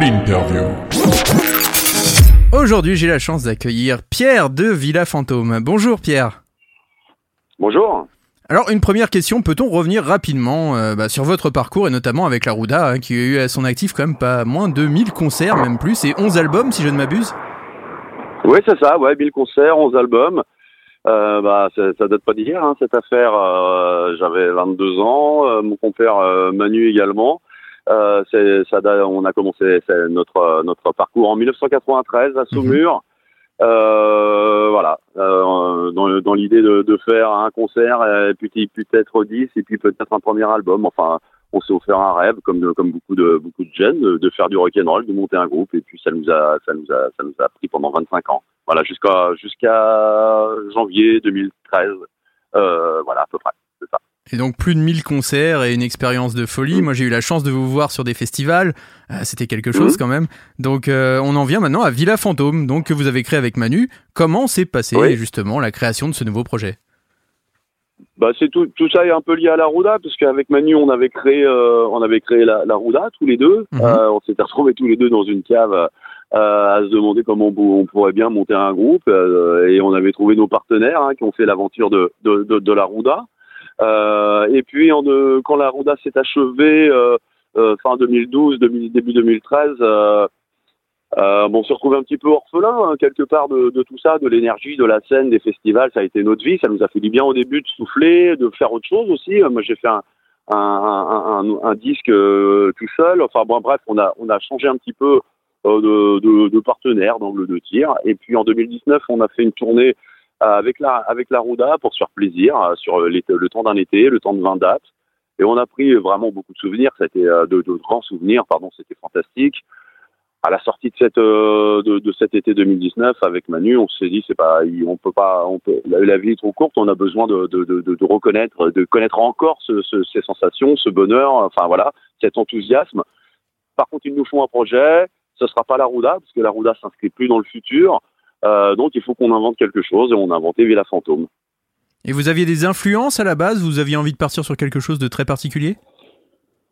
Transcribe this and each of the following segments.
L'interview. Aujourd'hui, j'ai la chance d'accueillir Pierre de Villa Fantôme. Bonjour Pierre. Bonjour. Alors, une première question, peut-on revenir rapidement euh, bah, sur votre parcours et notamment avec la Rouda, hein, qui a eu à son actif quand même pas moins de 1000 concerts, même plus, et 11 albums si je ne m'abuse? Oui, c'est ça, ouais, 1000 concerts, 11 albums. Euh, bah, ça, date pas d'hier, hein, cette affaire. Euh, J'avais 22 ans, euh, mon compère euh, Manu également. Euh, ça, on a commencé notre notre parcours en 1993 à Saumur. Euh, voilà, euh, dans, l'idée de, de faire un concert, et puis peut-être 10 et puis peut-être un premier album. Enfin, on s'est offert un rêve, comme beaucoup de beaucoup de jeunes, de, de faire du rock and roll, de monter un groupe, et puis ça nous a ça nous a ça nous a pris pendant 25 ans. Voilà, jusqu'à jusqu'à janvier 2013. Euh, voilà, à peu près. Et donc plus de 1000 concerts et une expérience de folie. Mm. Moi, j'ai eu la chance de vous voir sur des festivals. Euh, C'était quelque chose Mm. quand même. Donc, euh, on en vient maintenant à Villa Fantôme, donc que vous avez créé avec Manu. Comment s'est passé Oui. justement la création de ce nouveau projet? Bah, c'est tout, tout ça est un peu lié à la Rouda, parce qu'avec Manu, on avait créé, euh, on avait créé la, la Rouda tous les deux. Euh, on s'était retrouvés tous les deux dans une cave euh, à se demander comment on, pou- on pourrait bien monter un groupe, euh, et on avait trouvé nos partenaires hein, qui ont fait l'aventure de, de, de, de la Rouda. Euh, et puis, euh, quand la Rouda s'est achevée, euh, fin 2012, demi- début 2013. Euh, euh, bon, on se retrouve un petit peu orphelin hein, quelque part de, tout ça, de l'énergie, de la scène, des festivals. Ça a été notre vie. Ça nous a fait du bien au début de souffler, de faire autre chose aussi. Moi, j'ai fait un, un, disque tout seul. Enfin bon, bref, on a on a changé un petit peu de, de, de partenaire, d'angle de tir. Et puis en 2019, on a fait une tournée avec la avec la Rouda pour se faire plaisir euh, sur le temps d'un été, le temps de 20 dates. Et on a pris vraiment beaucoup de souvenirs. Été euh, de, de grands souvenirs. Pardon, c'était fantastique à la sortie de cette euh, de, de cet été 2019 avec Manu, on s'est dit c'est pas on peut pas on peut la, vie est trop courte, on a besoin de, de- de reconnaître de connaître encore ce, ce- ces sensations, ce bonheur, enfin voilà, cet enthousiasme. Par contre, ils nous font un projet, ce sera pas la Rouda parce que la Rouda s'inscrit plus dans le futur. Euh, donc il faut qu'on invente quelque chose et on a inventé Villa Fantôme. Et vous aviez des influences à la base? Vous aviez envie de partir sur quelque chose de très particulier?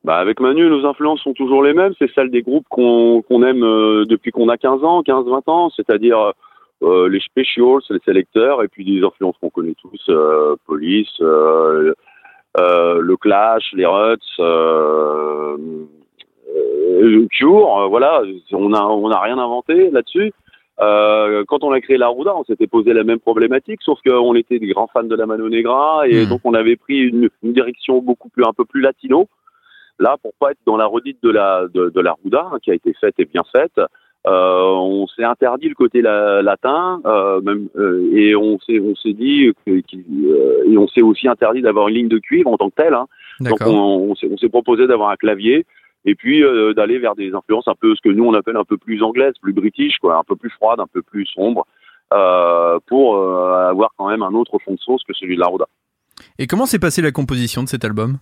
Bah avec Manu, nos influences sont toujours les mêmes. C'est celles des groupes qu'on aime euh, depuis qu'on a 15 ans, 15-20 ans, c'est-à-dire euh, les Specials, les sélecteurs, et puis des influences qu'on connaît tous, euh, Police, euh, le Clash, les Ruts, Cure. voilà, on a on a rien inventé là-dessus. Euh, quand on a créé la Rouda, on s'était posé la même problématique, sauf qu'on était des grands fans de la Mano Negra et Hmm. donc on avait pris une, une direction beaucoup plus un peu plus latino. Là, pour pas être dans la redite de la de, de la Rouda hein, qui a été faite et bien faite, euh, on s'est interdit le côté la- latin, euh, même, euh, et on s'est on s'est dit que, qu'il- euh, et on s'est aussi interdit d'avoir une ligne de cuivre en tant que telle. Hein. Donc on, on s'est on s'est proposé d'avoir un clavier et puis euh, d'aller vers des influences un peu ce que nous on appelle un peu plus anglaises, plus british, quoi, un peu plus froides, un peu plus sombres, euh, pour euh, avoir quand même un autre fond de sauce que celui de la Rouda. Et comment s'est passée la composition de cet album?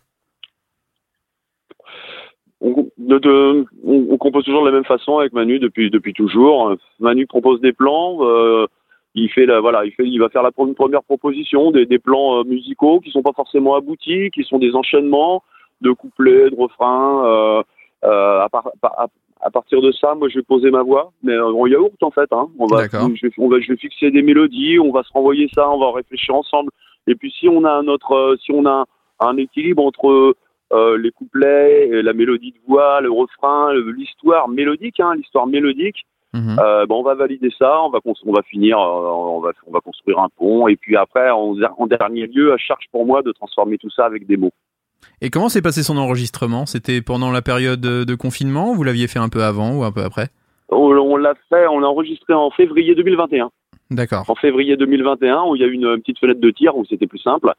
On, de, de- on, on compose toujours de la même façon avec Manu depuis depuis toujours. Manu propose des plans. euh, il fait la, voilà, il fait, il va faire la première proposition des, des plans musicaux qui sont pas forcément aboutis, qui sont des enchaînements de couplets, de refrains. euh, euh, à, par- à- à partir de ça, moi, je vais poser ma voix, mais en yaourt en fait. Hein. On va, je, vais, on va, je vais fixer des mélodies, on va se renvoyer ça, on va réfléchir ensemble. Et puis si on a un autre, euh, si on a un, équilibre entre euh, les couplets, et la mélodie de voix, le refrain, l'histoire mélodique, hein, l'histoire mélodique. Mhm. Euh, bon, on va valider ça, on va cons- on va finir, euh, on va on va construire un pont et puis après en, en dernier lieu, à charge pour moi de transformer tout ça avec des mots. Et comment s'est passé son enregistrement? C'était pendant la période de confinement? Vous l'aviez fait un peu avant ou un peu après? On, on l'a fait, on l'a enregistré en février 2021. D'accord. En février 2021, où il y a eu une petite fenêtre de tir où c'était plus simple.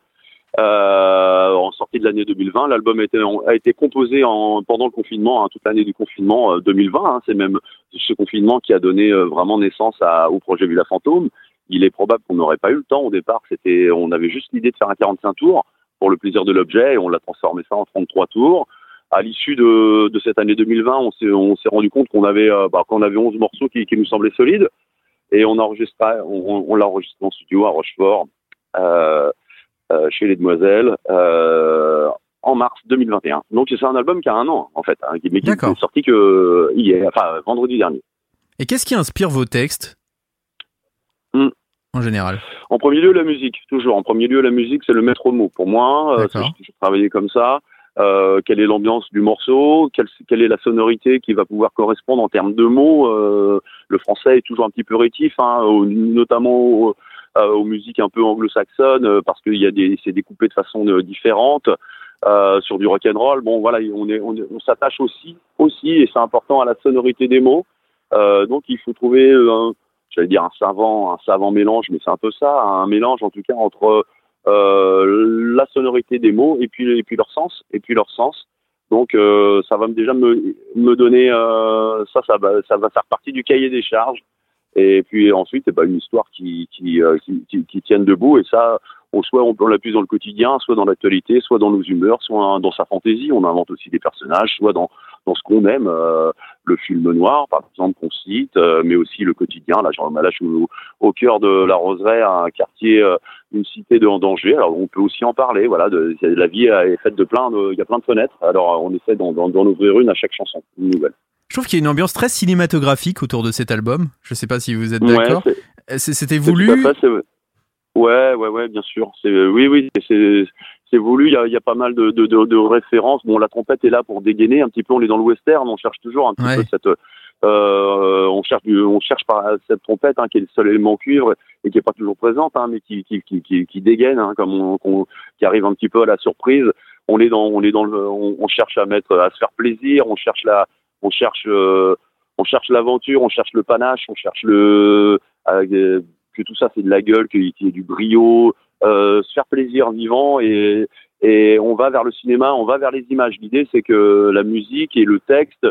Euh, en sortie de l'année 2020, l'album a été, a été composé en, pendant le confinement, hein, toute l'année du confinement euh, 2020. hein. c'est même ce confinement qui a donné euh, vraiment naissance à, au projet Villa Fantôme. Il est probable qu'on n'aurait pas eu le temps au départ. C'était, on avait juste l'idée de faire un 45 tours pour le plaisir de l'objet et on l'a transformé ça en 33 tours. À l'issue de, de cette année 2020, on s'est, on s'est rendu compte qu'on avait, euh, bah, qu'on avait 11 morceaux qui, qui nous semblaient solides et on enregistre, on, on l'a enregistré en studio à Rochefort, euh, euh, chez les Demoiselles, euh, en mars 2021. Donc c'est un album qui a un an en fait, hein, mais qui est sorti que hier, enfin vendredi dernier. Et qu'est-ce qui inspire vos textes? Hmm. En général En premier lieu, la musique, toujours. En premier lieu, la musique, c'est le maître mot pour moi. Euh, je travaillais comme ça. Euh, quelle est l'ambiance du morceau, quelle, quelle, est la sonorité qui va pouvoir correspondre en termes de mots? Euh, le français est toujours un petit peu rétif, hein, notamment euh, aux musiques un peu anglo-saxonnes parce qu'il y a des c'est découpé de façon différente. sur du rock and roll, bon voilà, on est on, on s'attache aussi aussi et c'est important à la sonorité des mots. donc il faut trouver un, j'allais dire un savant un savant mélange, mais c'est un peu ça, un mélange en tout cas entre euh, la sonorité des mots et puis et puis leur sens et puis leur sens. Donc euh, ça va déjà me me donner euh, ça ça va ça va faire partie du cahier des charges et puis ensuite, eh ben, une histoire qui, euh, qui, qui, qui tienne debout. Et ça, on, soit on l'appuie dans le quotidien, soit dans l'actualité, soit dans nos humeurs, soit dans sa fantaisie. On invente aussi des personnages, soit dans, dans ce qu'on aime, euh, le film noir, par exemple, qu'on cite, euh, mais aussi le quotidien. Là, genre, là je suis au, cœur de la Roseraie, un quartier, une cité de danger. Alors, on peut aussi en parler. Voilà, de, la vie est faite de plein de, il y a plein de fenêtres. Alors, on essaie d'en, ouvrir une à chaque chanson, une nouvelle. Je trouve qu'il y a une ambiance très cinématographique autour de cet album. Je ne sais pas si vous êtes d'accord. C'était voulu. ouais, ouais, ouais, bien sûr. Oui, oui, c'est voulu. Il y, a, il y a, pas mal de, de, de, références. Bon, la trompette est là pour dégainer un petit peu. On est dans le western. On cherche toujours un petit peu cette. Euh, on cherche, on cherche par cette trompette hein, qui est le seul élément cuivre et qui est pas toujours présente, hein, mais qui qui, qui, qui, qui dégaine, hein, comme on, qui arrive un petit peu à la surprise. On est dans, on est dans le, on, on cherche à mettre, à se faire plaisir. On cherche la, on cherche euh, on cherche l'aventure, on cherche le panache, on cherche le euh, que tout ça c'est de la gueule, qu'il y ait du brio, euh, se faire plaisir vivant et et on va vers le cinéma, on va vers les images. L'idée c'est que la musique et le texte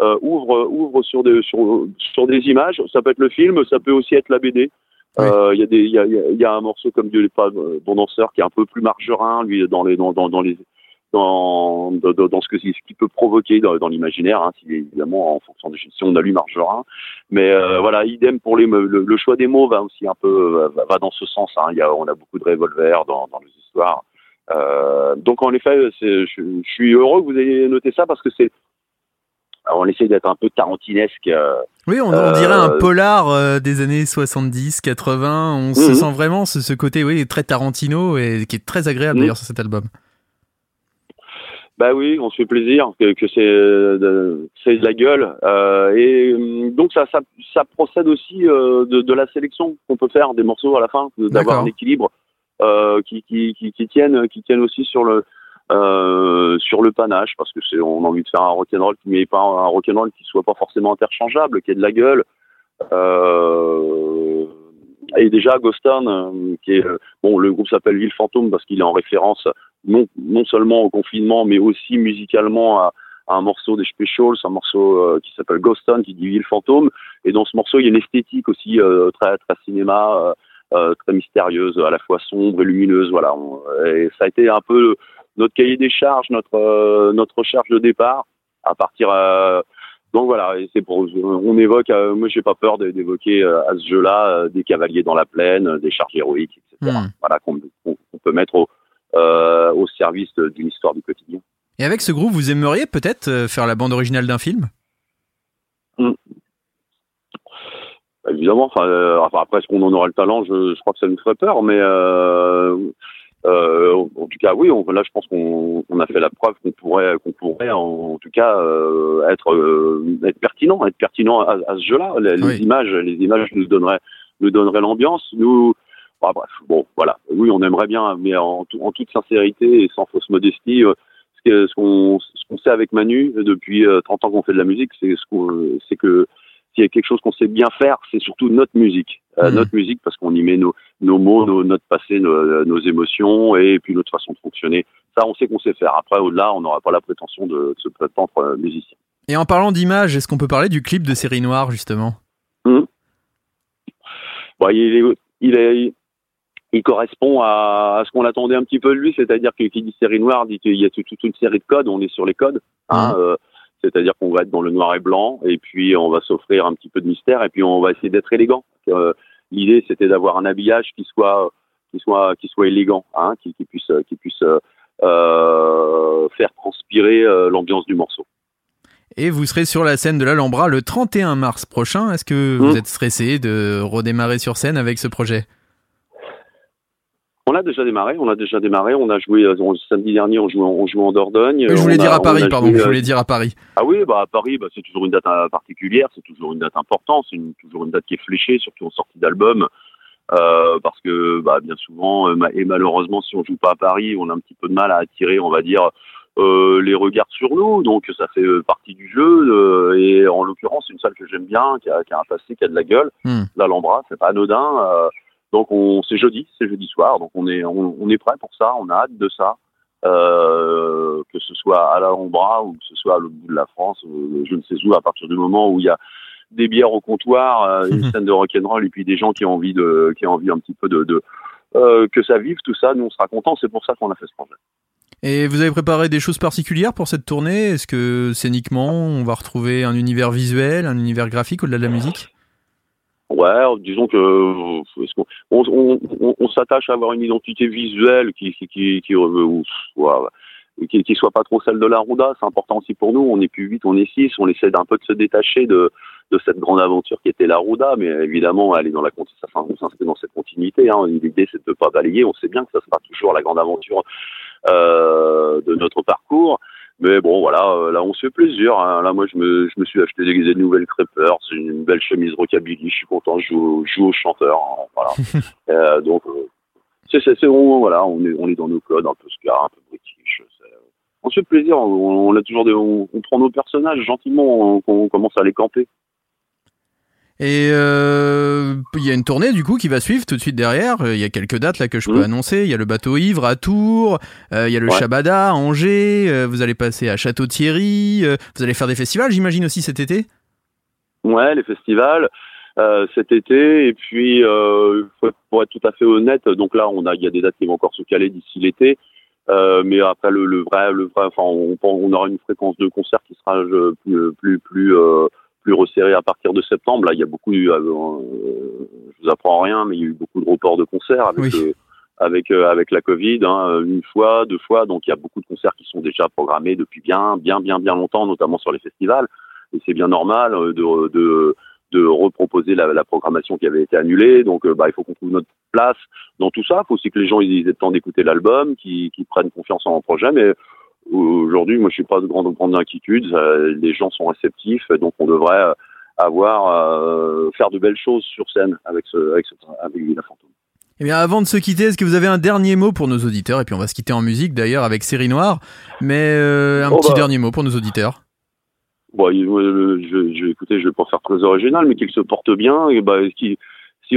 euh, ouvrent ouvrent sur des sur sur des images. Ça peut être le film, ça peut aussi être la BD. Il euh, y a y a, y a un morceau comme Dieu n'est pas bon danseur qui est un peu plus margerin lui dans les dans dans, dans les dans, dans, dans ce que ce qui peut provoquer dans, dans l'imaginaire, hein, si, évidemment en fonction de si on a lu Margerin. Mais euh, voilà, idem pour les le, le, choix des mots va aussi un peu va, va dans ce sens. Hein. Il y a, on a beaucoup de revolvers dans, dans les histoires. Euh, donc en effet, je, je, suis heureux que vous ayez noté ça parce que c'est on essaie d'être un peu tarantinesque. Euh, oui, on, on, dirait un euh, polar euh, des années 70, 80. On se mhm. sent vraiment ce, ce, côté, oui, très Tarantino et qui est très agréable mhm. d'ailleurs sur cet album. Bah oui, on se fait plaisir, que, que c'est de, c'est de la gueule. Euh, et hum, donc ça, ça, ça procède aussi euh, de, de, la sélection qu'on peut faire des morceaux à la fin, d'avoir un équilibre euh, qui, qui, qui, qui, tienne, qui tienne aussi sur le euh, sur le panache, parce que c'est on a envie de faire un rock'n'roll qui mais pas un rock'n'roll qui soit pas forcément interchangeable, qui ait de la gueule. Euh, et déjà Ghoston, euh, qui est bon, le groupe s'appelle Ville Fantôme parce qu'il est en référence non, non seulement au confinement, mais aussi musicalement à, un morceau des Specials, un morceau euh, qui s'appelle Ghoston, qui dit Ville Fantôme. Et dans ce morceau, il y a une esthétique aussi euh, très, très cinéma, euh, très mystérieuse, à la fois sombre et lumineuse. Voilà. et ça a été un peu notre cahier des charges, notre, notre recherche de départ à partir. Donc voilà, et c'est pour on évoque. moi, j'ai pas peur d'évoquer à ce jeu-là des cavaliers dans la plaine, des charges héroïques, etc. Hmm. Voilà qu'on peut mettre au, euh, au service d'une histoire du quotidien. Et avec ce groupe, vous aimeriez peut-être euh, faire la bande originale d'un film? Mmh. Évidemment, enfin, euh, après, est-ce qu'on en aura le talent? Je, je, crois que ça nous ferait peur, mais euh, euh, en tout cas, oui, on, là, je pense qu'on on a fait la preuve qu'on pourrait, qu'on pourrait, en, en, tout cas, euh, être, être pertinent, être pertinent à, à ce jeu-là. Les, oui. les, images, les images nous donneraient, nous donneraient l'ambiance. Nous, Bon, bref, bon, voilà. Oui, on aimerait bien, mais en, en toute sincérité et sans fausse modestie, euh, ce qu'on ce qu'on sait avec Manu depuis 30 euh, ans qu'on fait de la musique, c'est ce qu'on c'est que s'il y a quelque chose qu'on sait bien faire, c'est surtout notre musique. Euh, mmh. Notre musique, parce qu'on y met nos, nos mots, nos, notre passé, nos, nos, émotions et puis notre façon de fonctionner. Ça, on sait qu'on sait faire. Après, au-delà, on n'aura pas la prétention de, de se prétendre euh, musicien. Et en parlant d'image, est-ce qu'on peut parler du clip de Série Noire, justement? Mmh. bon, il, est, il, est, il correspond à, à ce qu'on attendait un petit peu de lui, c'est-à-dire qu'il dit série noire, dit qu'il y a toute, une série de codes, on est sur les codes, hein, euh, c'est-à-dire qu'on va être dans le noir et blanc, et puis on va s'offrir un petit peu de mystère, et puis on va essayer d'être élégant. Euh, L'idée, c'était d'avoir un habillage qui soit qui soit qui soit élégant, hein, qui, qui puisse qui puisse faire transpirer l'ambiance du morceau. Et vous serez sur la scène de l'Alhambra le 31 mars prochain. Est-ce que vous mmh. êtes stressé de redémarrer sur scène avec ce projet? On a déjà démarré, on a déjà démarré, on a joué euh, samedi dernier, on jouait, on jouait en Dordogne. je voulais dire à Paris, pardon, je voulais dire à Paris. Ah oui, bah à Paris, bah, c'est toujours une date euh, particulière, c'est toujours une date importante, c'est toujours une date qui est fléchée, surtout en sortie d'album, euh, parce que bah, bien souvent, et malheureusement, si on joue pas à Paris, on a un petit peu de mal à attirer, on va dire, les regards sur nous, donc ça fait partie du jeu. et en l'occurrence, une salle que j'aime bien, qui a, qui a, un passé, qui a de la gueule, hmm. l'Alhambra, c'est pas anodin. Donc on, c'est jeudi, c'est jeudi soir, donc on est, on, est prêt pour ça, on a hâte de ça, euh, que ce soit à la Lombra ou que ce soit à l'autre bout de la France, je ne sais où, à partir du moment où il y a des bières au comptoir, euh, une scène de rock'n'roll et puis des gens qui ont envie de, qui ont envie un petit peu de, de euh, que ça vive, tout ça, nous on sera contents, c'est pour ça qu'on a fait ce projet. Et vous avez préparé des choses particulières pour cette tournée? Est-ce que scéniquement, on va retrouver un univers visuel, un univers graphique au-delà de la musique? Ouais, disons que on, on, on, s'attache à avoir une identité visuelle qui qui qui, qui, soit, pas trop celle de la Rouda. C'est important aussi pour nous. On est plus vite, on est six. On essaie d'un peu de se détacher de de cette grande aventure qui était la Rouda, mais évidemment, elle dans la ça s'inscrit dans cette continuité. Hein. L'idée, c'est de ne pas balayer. On sait bien que ça sera toujours la grande aventure euh, de notre parcours. Mais bon, voilà, euh, là, on se fait plaisir. Hein. Là, moi, je me, je me suis acheté des, des nouvelles crêpeurs. C'est une belle chemise rockabilly. Je suis content. Je joue, joue au chanteur. Hein, voilà. euh, donc, euh, c'est, c'est, c'est bon, voilà, on est, on est dans nos codes, un peu ska, un peu british. On se fait plaisir. On, on a toujours des, on, on, prend nos personnages gentiment. On, on commence à les camper. Et euh, il y a une tournée du coup qui va suivre tout de suite derrière. Il y a quelques dates là que je peux mmh. annoncer. Il y a le bateau ivre à Tours, euh, il y a le Shabada à Angers. Euh, vous allez passer à Château-Thierry. vous allez faire des festivals, j'imagine aussi cet été? Ouais, les festivals cet été. Et puis pour être tout à fait honnête, donc là on a il y a des dates qui vont encore se caler d'ici l'été. mais après le, le, vrai, le vrai, enfin on, on, aura une fréquence de concert qui sera plus plus plus plus resserré à partir de septembre. Là, il y a beaucoup, euh, euh, je vous apprends rien, mais il y a eu beaucoup de reports de concerts avec euh, avec avec la Covid, hein, une fois, deux fois. Donc il y a beaucoup de concerts qui sont déjà programmés depuis bien, bien, bien, bien longtemps, notamment sur les festivals. Et c'est bien normal de, de de reproposer la, la, programmation qui avait été annulée. Donc, bah, il faut qu'on trouve notre place dans tout ça. Il faut aussi que les gens ils aient le temps d'écouter l'album, qu'ils prennent confiance en projet. Mais Aujourd'hui, moi, je suis pas de grande, grande inquiétude. Les gens sont réceptifs, donc on devrait euh, avoir euh, faire de belles choses sur scène avec ce, avec, ce, avec Villa Fantôme. Eh bien, avant de se quitter, est-ce que vous avez un dernier mot pour nos auditeurs? Et puis, on va se quitter en musique d'ailleurs avec Série Noire. Mais euh, un oh, petit bah. dernier mot pour nos auditeurs. Bon, je, je, écoutez, je vais pas faire très original, mais qu'ils se portent bien, et bah,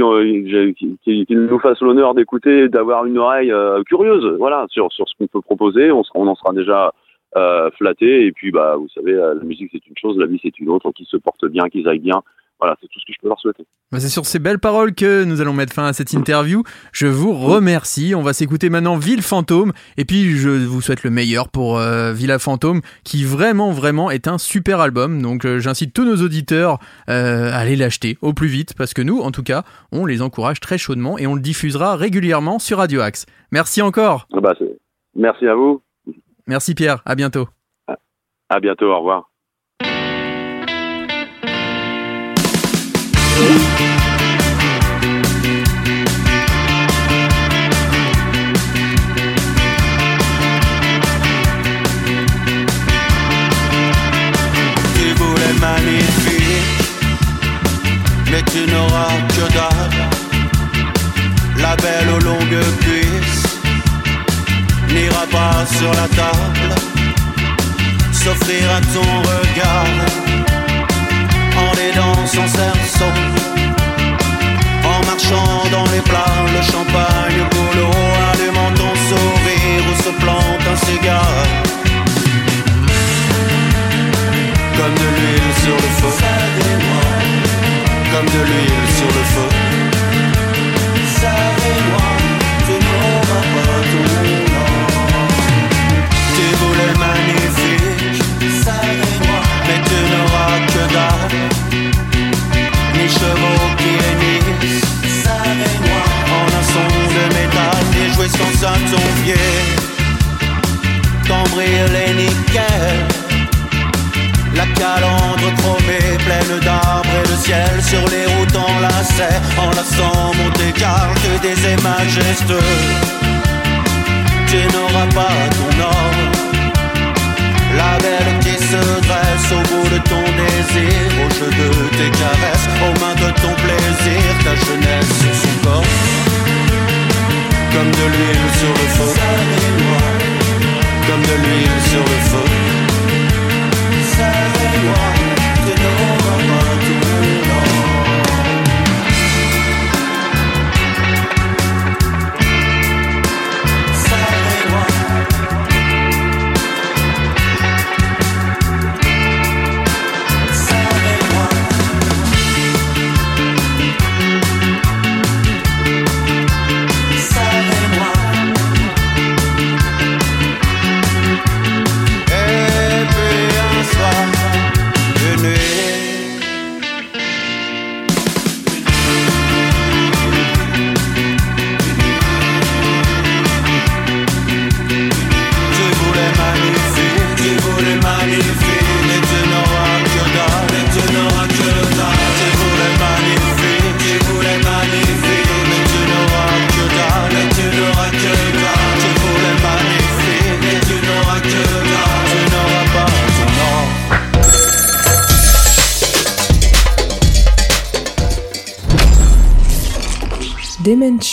qui, si qu'il nous fasse l'honneur d'écouter, d'avoir une oreille euh, curieuse, voilà, sur ce qu'on peut proposer. On, on en sera déjà euh, flatté. Et puis, bah, vous savez, la musique c'est une chose, la vie c'est une autre. Qu'ils se portent bien, qu'ils aillent bien, voilà, c'est tout ce que je peux leur souhaiter. Bah, c'est sur ces belles paroles que nous allons mettre fin à cette interview. Je vous remercie. On va s'écouter maintenant Ville Fantôme. Et puis, je vous souhaite le meilleur pour euh, Villa Fantôme, qui vraiment, vraiment est un super album. Donc, euh, j'incite tous nos auditeurs euh, à aller l'acheter au plus vite, parce que nous, en tout cas, on les encourage très chaudement et on le diffusera régulièrement sur Radio Axe. Merci encore. Ah bah, merci à vous. Merci Pierre. À bientôt. À bientôt. Au revoir. Sur la table, s'offrir à ton regard en aidant son. En marchant dans les plats, le champagne de ton désir, au jeu de tes caresses, aux mains de ton plaisir, ta jeunesse sur son corps, comme de l'huile sur le feu, comme de l'huile sur le feu. Savez-moi,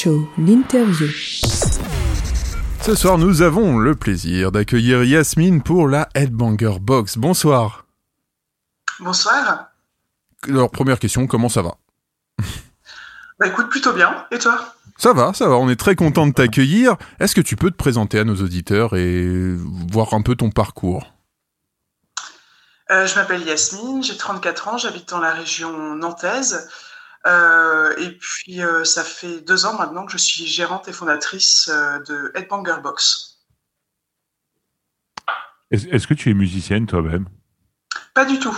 Show, l'interview. Ce soir, nous avons le plaisir d'accueillir Yasmine pour la Headbanger Box. Bonsoir. Bonsoir. Alors, première question, comment ça va? Bah écoute, plutôt bien. Et toi? Ça va, ça va, on est très content de t'accueillir. Est-ce que tu peux te présenter à nos auditeurs et voir un peu ton parcours? Euh, Je m'appelle Yasmine, j'ai 34 ans, j'habite dans la région nantaise. Euh, et puis, euh, ça fait deux ans maintenant que je suis gérante et fondatrice euh, de Headbanger Box. Est-ce que tu es musicienne toi-même? Pas du tout.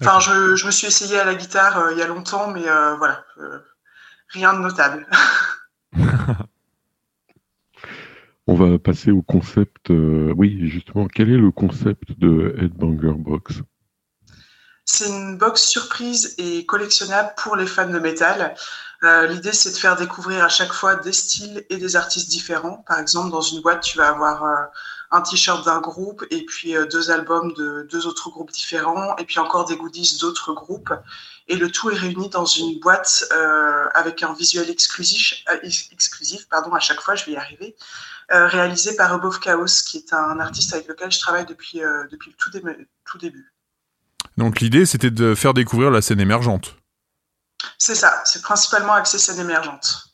Enfin, je, je me suis essayée à la guitare euh, il y a longtemps, mais euh, voilà, euh, rien de notable. On va passer au concept. euh, oui, justement, quel est le concept de Headbanger Box? C'est une box surprise et collectionnable pour les fans de métal. Euh, L'idée, c'est de faire découvrir à chaque fois des styles et des artistes différents. Par exemple, dans une boîte, tu vas avoir euh, un t-shirt d'un groupe et puis euh, deux albums de deux autres groupes différents et puis encore des goodies d'autres groupes. Et le tout est réuni dans une boîte avec un visuel exclusif, ex- exclusif pardon, à chaque fois, je vais y arriver, réalisé par Above Chaos, qui est un artiste avec lequel je travaille depuis, depuis le tout début. Donc l'idée, c'était de faire découvrir la scène émergente. C'est ça, c'est principalement axé scène émergente.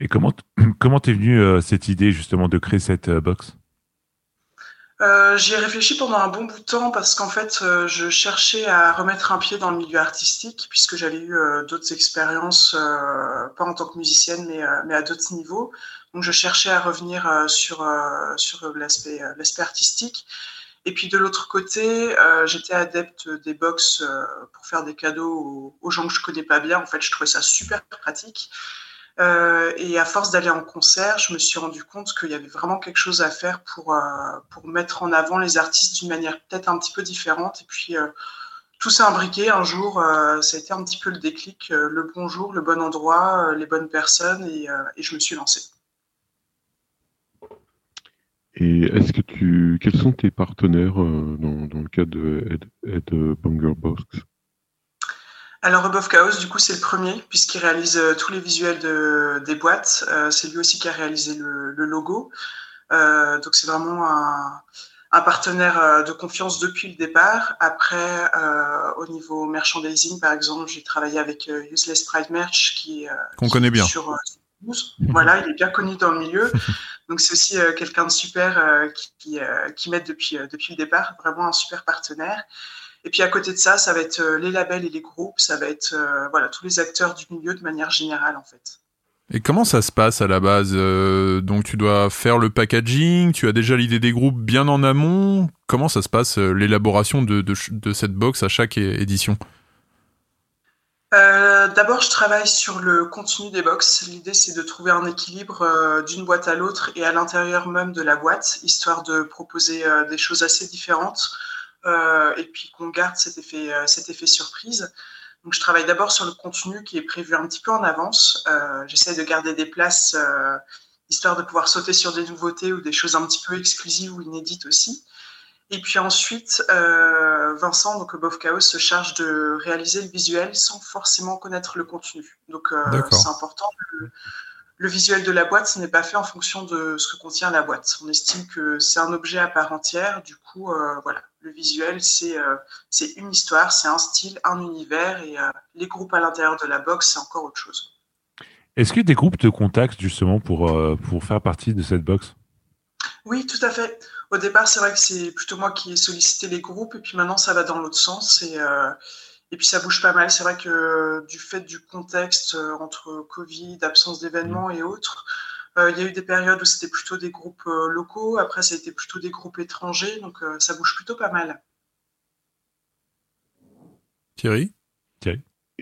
Et comment comment t'es venue euh, cette idée justement de créer cette euh, box? Euh, J'y ai réfléchi pendant un bon bout de temps parce qu'en fait, euh, je cherchais à remettre un pied dans le milieu artistique puisque j'avais eu euh, d'autres expériences, euh, pas en tant que musicienne, mais, euh, mais à d'autres niveaux. Donc, je cherchais à revenir euh, sur, euh, sur l'aspect euh, l'aspect artistique. Et puis de l'autre côté, euh, j'étais adepte des box euh, pour faire des cadeaux aux, gens que je connais pas bien. En fait, je trouvais ça super pratique. Euh, et à force d'aller en concert, je me suis rendu compte qu'il y avait vraiment quelque chose à faire pour, pour mettre en avant les artistes d'une manière peut-être un petit peu différente. Et puis, tout s'est imbriqué. Un jour, ça a été un petit peu le déclic, le bon jour, le bon endroit, les bonnes personnes, et je me suis lancée. Et est-ce que tu, quels sont tes partenaires euh, dans, dans le cadre de Head, Headbanger Box Alors, Above Chaos, du coup, c'est le premier, puisqu'il réalise euh, tous les visuels de, des boîtes. Euh, c'est lui aussi qui a réalisé le, le logo. Euh, donc, c'est vraiment un, un partenaire euh, de confiance depuis le départ. Après, euh, au niveau merchandising, par exemple, j'ai travaillé avec euh, Useless Pride Merch, qui, euh, Qu'on qui connaît bien. Sur, euh. Voilà, il est bien connu dans le milieu. Donc, c'est aussi euh, quelqu'un de super euh, euh, qui m'aide depuis, depuis le départ. Vraiment un super partenaire. Et puis à côté de ça, ça va être les labels et les groupes, ça va être voilà tous les acteurs du milieu de manière générale en fait. Et comment ça se passe à la base Donc tu dois faire le packaging, tu as déjà l'idée des groupes bien en amont. Comment ça se passe l'élaboration de, de, de cette box à chaque édition? Euh, D'abord, je travaille sur le contenu des box. L'idée, c'est de trouver un équilibre euh, d'une boîte à l'autre et à l'intérieur même de la boîte, histoire de proposer euh, des choses assez différentes et puis qu'on garde cet effet, cet effet surprise. Donc, je travaille d'abord sur le contenu qui est prévu un petit peu en avance. J'essaie de garder des places histoire de pouvoir sauter sur des nouveautés ou des choses un petit peu exclusives ou inédites aussi. Et puis ensuite, euh, Vincent, donc Above Chaos, se charge de réaliser le visuel sans forcément connaître le contenu. Donc euh, c'est important. Le, le visuel de la boîte, ce n'est pas fait en fonction de ce que contient la boîte. On estime que c'est un objet à part entière. Du coup, euh, voilà, le visuel, c'est c'est une histoire, c'est un style, un univers, et les groupes à l'intérieur de la box, c'est encore autre chose. Est-ce que des groupes te contactent justement pour, pour faire partie de cette box? Oui, tout à fait. Au départ, c'est vrai que c'est plutôt moi qui ai sollicité les groupes, et puis maintenant, ça va dans l'autre sens. Et, euh, et puis, ça bouge pas mal. C'est vrai que euh, du fait du contexte euh, entre Covid, absence d'événements et autres, euh, il y a eu des périodes où c'était plutôt des groupes euh, locaux. Après, ça a été plutôt des groupes étrangers. Donc, euh, ça bouge plutôt pas mal. Thierry?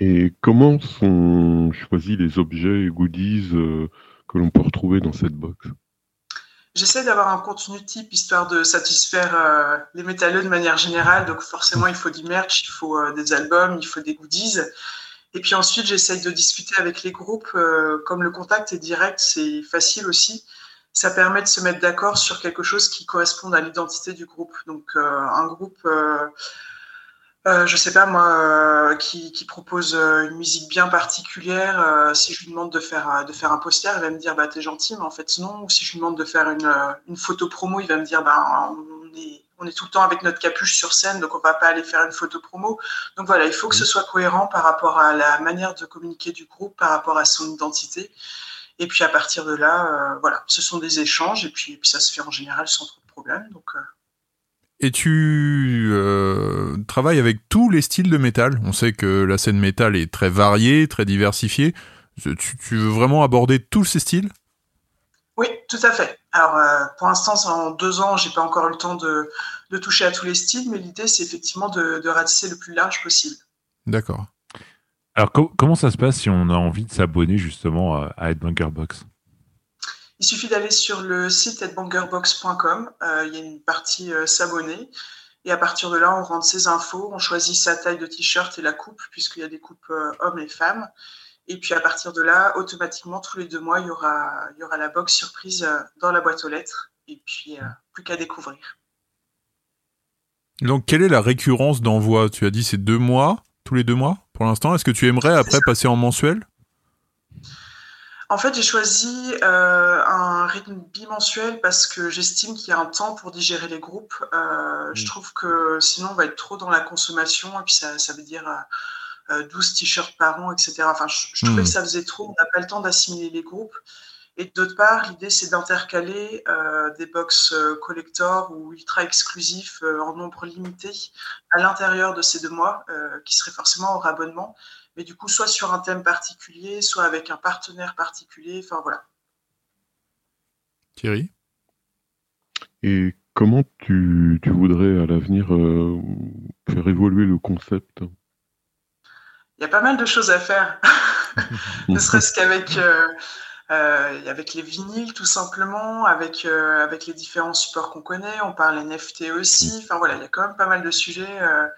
Et comment sont choisis les objets et goodies euh, que l'on peut retrouver dans cette box? J'essaie d'avoir un contenu type histoire de satisfaire euh, les métalleux de manière générale. Donc forcément, il faut du merch, il faut euh, des albums, il faut des goodies. Et puis ensuite, j'essaye de discuter avec les groupes. euh, comme le contact est direct, c'est facile aussi. Ça permet de se mettre d'accord sur quelque chose qui corresponde à l'identité du groupe. Donc un groupe, euh, je sais pas moi, euh, qui, qui propose euh, une musique bien particulière, euh, si je lui demande de faire, de faire un poster, il va me dire bah t'es gentil, mais en fait non. Ou si je lui demande de faire une, une photo promo, il va me dire bah on est, on est tout le temps avec notre capuche sur scène, donc on va pas aller faire une photo promo. Donc voilà, il faut que ce soit cohérent par rapport à la manière de communiquer du groupe, par rapport à son identité. Et puis à partir de là, voilà, ce sont des échanges et puis, et puis ça se fait en général sans trop de problèmes. Donc Et tu euh, travailles avec tous les styles de métal. On sait que la scène métal est très variée, très diversifiée. Tu, tu veux vraiment aborder tous ces styles? Oui, tout à fait. Alors, euh, pour l'instant, en deux ans, j'ai pas encore eu le temps de, de toucher à tous les styles, mais l'idée, c'est effectivement de, de ratisser le plus large possible. D'accord. Alors, co- comment ça se passe si on a envie de s'abonner justement à, à Headbanger Box? Il suffit d'aller sur le site headbangerbox.com. Euh, il y a une partie euh, s'abonner. Et à partir de là, on rentre ses infos, on choisit sa taille de t-shirt et la coupe, puisqu'il y a des coupes euh, hommes et femmes. Et puis à partir de là, automatiquement, tous les deux mois, il y aura, il y aura la box surprise dans la boîte aux lettres. Et puis, plus qu'à découvrir. Donc, quelle est la récurrence d'envoi? Tu as dit c'est deux mois, tous les deux mois pour l'instant. Est-ce que tu aimerais après passer en mensuel? En fait, j'ai choisi euh, un rythme bimensuel parce que j'estime qu'il y a un temps pour digérer les groupes. Euh, Je trouve que sinon, on va être trop dans la consommation et puis ça, ça veut dire euh, 12 t-shirts par an, etc. Enfin, je, je trouvais Mm. que ça faisait trop. On n'a pas le temps d'assimiler les groupes. Et d'autre part, l'idée, c'est d'intercaler euh, des box euh, collector ou ultra exclusifs euh, en nombre limité à l'intérieur de ces deux mois, euh, qui seraient forcément hors abonnement mais du coup, soit sur un thème particulier, soit avec un partenaire particulier. Enfin, voilà. Thierry? Et comment tu, tu voudrais à l'avenir euh, faire évoluer le concept? Il y a pas mal de choses à faire, ne serait-ce qu'avec euh, euh, avec les vinyles, tout simplement, avec, euh, avec les différents supports qu'on connaît. On parle NFT aussi. Enfin, voilà, il y a quand même pas mal de sujets. euh,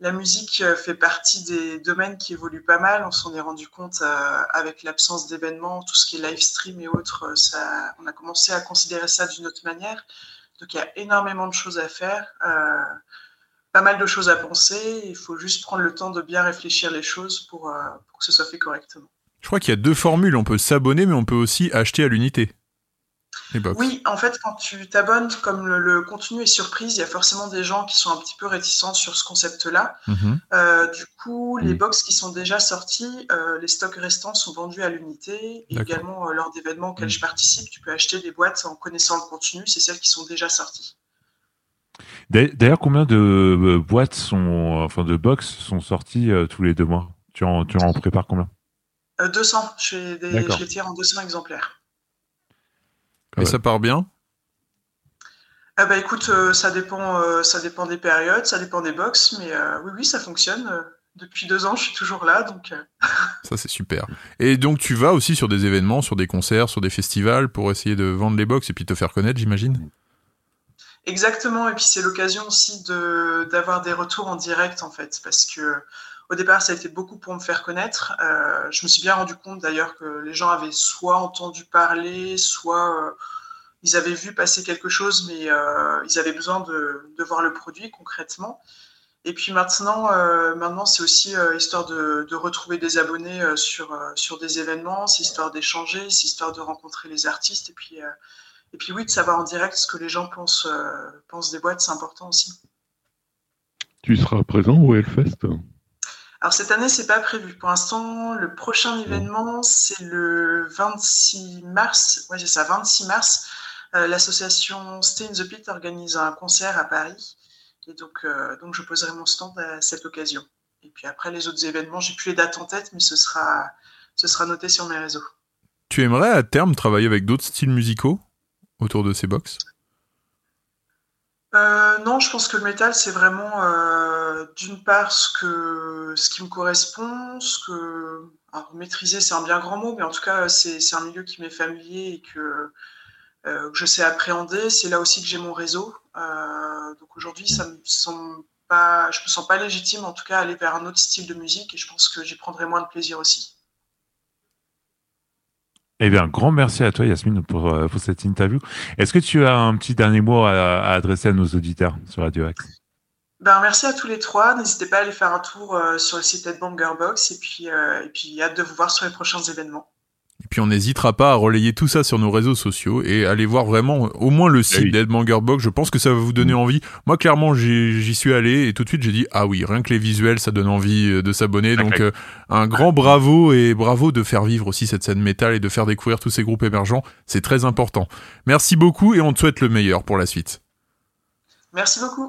la musique euh, fait partie des domaines qui évoluent pas mal. On s'en est rendu compte euh, avec l'absence d'événements, tout ce qui est live stream et autres. euh, on a commencé à considérer ça d'une autre manière. Donc il y a énormément de choses à faire, pas mal de choses à penser. Il faut juste prendre le temps de bien réfléchir les choses pour, pour que ce soit fait correctement. Je crois qu'il y a deux formules. On peut s'abonner, mais on peut aussi acheter à l'unité. Les box. Oui, en fait, quand tu t'abonnes, comme le, le contenu est surprise, il y a forcément des gens qui sont un petit peu réticents sur ce concept-là. Mhm. Euh, du coup, les Mm. box qui sont déjà sortis, euh, les stocks restants sont vendus à l'unité. Et également, euh, lors d'événements auxquels Mm. je participe, tu peux acheter des boîtes en connaissant le contenu. C'est celles qui sont déjà sorties. D'a- D'ailleurs, combien de boîtes sont, enfin de box sont sorties tous les deux mois? Tu en, tu en prépares combien? Euh, 200, je, fais des, D'accord. je les tire en 200 exemplaires. Et ça part bien? Ah bah écoute, euh, ça dépend, euh, ça dépend des périodes, ça dépend des box, mais euh, oui, oui, ça fonctionne. Depuis deux ans, je suis toujours là, donc euh, Ça, c'est super. Et donc, tu vas aussi sur des événements, sur des concerts, sur des festivals pour essayer de vendre les box et puis te faire connaître, j'imagine? Exactement. Et puis c'est l'occasion aussi de d'avoir des retours en direct en fait, parce que au départ, ça a été beaucoup pour me faire connaître. Euh, je me suis bien rendu compte d'ailleurs que les gens avaient soit entendu parler, soit euh, ils avaient vu passer quelque chose, mais euh, ils avaient besoin de, voir le produit concrètement. Et puis maintenant, maintenant c'est aussi histoire de, de, retrouver des abonnés sur, sur des événements, c'est histoire d'échanger, c'est histoire de rencontrer les artistes. Et puis, et puis oui, de savoir en direct ce que les gens pensent, pensent des boîtes, c'est important aussi. Tu seras présent au Hellfest? Alors cette année, c'est pas prévu. Pour l'instant, le prochain événement, c'est le 26 mars. Ouais, c'est ça, 26 mars. Euh, l'association Stay in the Pit organise un concert à Paris. Et donc, euh, donc je poserai mon stand à cette occasion. Et puis après, les autres événements, j'ai plus les dates en tête, mais ce sera, ce sera noté sur mes réseaux. Tu aimerais à terme travailler avec d'autres styles musicaux autour de ces box? Euh, non, je pense que le métal, c'est vraiment euh, d'une part ce, que, ce qui me correspond, ce que. maîtriser, c'est un bien grand mot, mais en tout cas, c'est un milieu qui m'est familier et que, euh, je sais appréhender. C'est là aussi que j'ai mon réseau. donc aujourd'hui, ça me pas, je me sens pas légitime, en tout cas, aller vers un autre style de musique et je pense que j'y prendrai moins de plaisir aussi. Eh bien, grand merci à toi, Yasmine, pour, euh, pour cette interview. Est-ce que tu as un petit dernier mot à, adresser à nos auditeurs sur Radio Axe? Ben, merci à tous les trois. N'hésitez pas à aller faire un tour euh, sur le site Headbanger Box et puis, euh, et puis hâte de vous voir sur les prochains événements. Et puis on n'hésitera pas à relayer tout ça sur nos réseaux sociaux et aller voir vraiment au moins le site eh Box. Je pense que ça va vous donner mm. envie. Moi clairement j'y suis allé et tout de suite j'ai dit ah oui rien que les visuels ça donne envie euh, de s'abonner. Donc euh, un grand bravo et bravo de faire vivre aussi cette scène métal et de faire découvrir tous ces groupes émergents. C'est très important. Merci beaucoup et on te souhaite le meilleur pour la suite. Merci beaucoup.